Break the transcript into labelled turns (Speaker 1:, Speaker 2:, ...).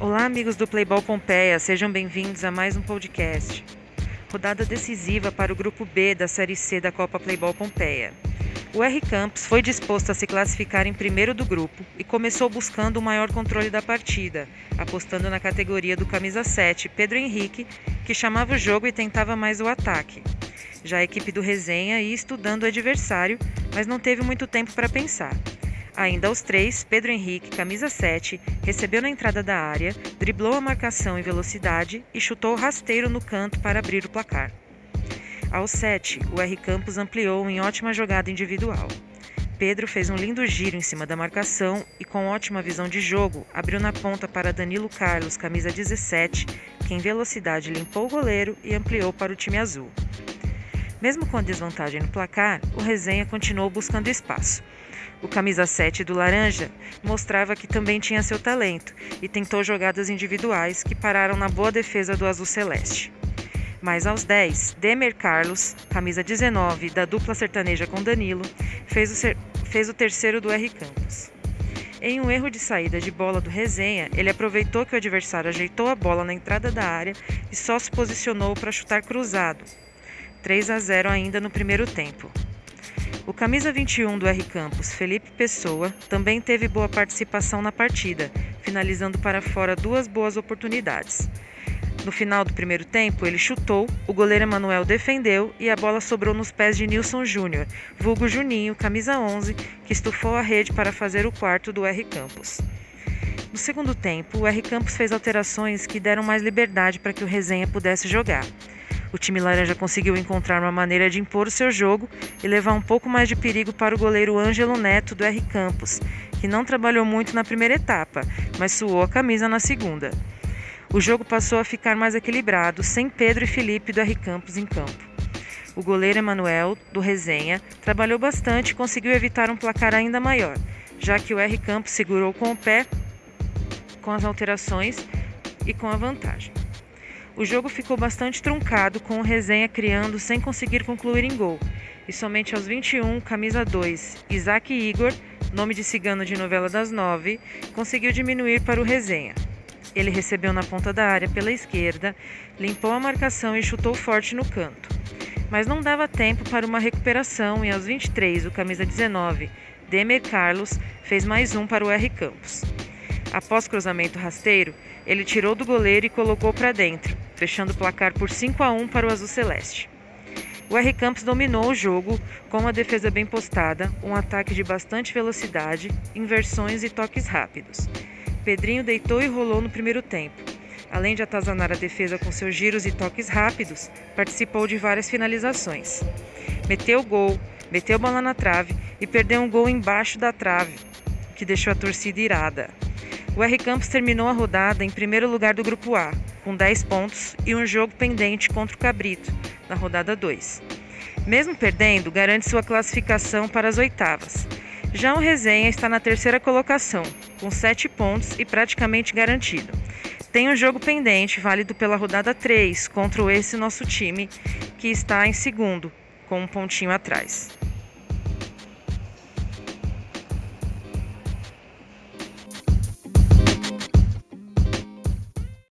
Speaker 1: Olá, amigos do Playball Pompeia, sejam bem-vindos a mais um podcast. Rodada decisiva para o grupo B da Série C da Copa Playball Pompeia. O R Campos foi disposto a se classificar em primeiro do grupo e começou buscando o maior controle da partida, apostando na categoria do camisa 7, Pedro Henrique, que chamava o jogo e tentava mais o ataque. Já a equipe do Resenha ia estudando o adversário, mas não teve muito tempo para pensar. Ainda aos três, Pedro Henrique, camisa 7, recebeu na entrada da área, driblou a marcação em velocidade e chutou rasteiro no canto para abrir o placar. Aos 7, o R Campos ampliou em ótima jogada individual. Pedro fez um lindo giro em cima da marcação e, com ótima visão de jogo, abriu na ponta para Danilo Carlos, camisa 17, que em velocidade limpou o goleiro e ampliou para o time azul. Mesmo com a desvantagem no placar, o Resenha continuou buscando espaço. O camisa 7 do Laranja mostrava que também tinha seu talento e tentou jogadas individuais que pararam na boa defesa do Azul Celeste. Mas aos 10, Demer Carlos, camisa 19 da dupla sertaneja com Danilo, fez o, ser, fez o terceiro do R Campos. Em um erro de saída de bola do Resenha, ele aproveitou que o adversário ajeitou a bola na entrada da área e só se posicionou para chutar cruzado, 3 a 0 ainda no primeiro tempo. O camisa 21 do R Campos, Felipe Pessoa, também teve boa participação na partida, finalizando para fora duas boas oportunidades. No final do primeiro tempo, ele chutou, o goleiro Emanuel defendeu e a bola sobrou nos pés de Nilson Júnior, vulgo Juninho, camisa 11, que estufou a rede para fazer o quarto do R Campos. No segundo tempo, o R Campos fez alterações que deram mais liberdade para que o Resenha pudesse jogar. O time laranja conseguiu encontrar uma maneira de impor o seu jogo e levar um pouco mais de perigo para o goleiro Ângelo Neto do R Campos, que não trabalhou muito na primeira etapa, mas suou a camisa na segunda. O jogo passou a ficar mais equilibrado, sem Pedro e Felipe do R Campos em campo. O goleiro Emanuel, do Resenha, trabalhou bastante e conseguiu evitar um placar ainda maior, já que o R Campos segurou com o pé com as alterações e com a vantagem. O jogo ficou bastante truncado, com o Resenha criando sem conseguir concluir em gol. E somente aos 21, camisa 2, Isaac Igor, nome de cigano de novela das nove, conseguiu diminuir para o Resenha. Ele recebeu na ponta da área pela esquerda, limpou a marcação e chutou forte no canto. Mas não dava tempo para uma recuperação e aos 23, o camisa 19, Demer Carlos, fez mais um para o R Campos. Após cruzamento rasteiro, ele tirou do goleiro e colocou para dentro, fechando o placar por 5 a 1 para o Azul Celeste. O R Campos dominou o jogo com uma defesa bem postada, um ataque de bastante velocidade, inversões e toques rápidos. Pedrinho deitou e rolou no primeiro tempo. Além de atazanar a defesa com seus giros e toques rápidos, participou de várias finalizações. Meteu gol, meteu bola na trave e perdeu um gol embaixo da trave, que deixou a torcida irada. O R Campos terminou a rodada em primeiro lugar do Grupo A, com 10 pontos e um jogo pendente contra o Cabrito, na rodada 2. Mesmo perdendo, garante sua classificação para as oitavas. Já o Resenha está na terceira colocação, com 7 pontos e praticamente garantido. Tem um jogo pendente, válido pela rodada 3, contra esse nosso time, que está em segundo, com um pontinho atrás.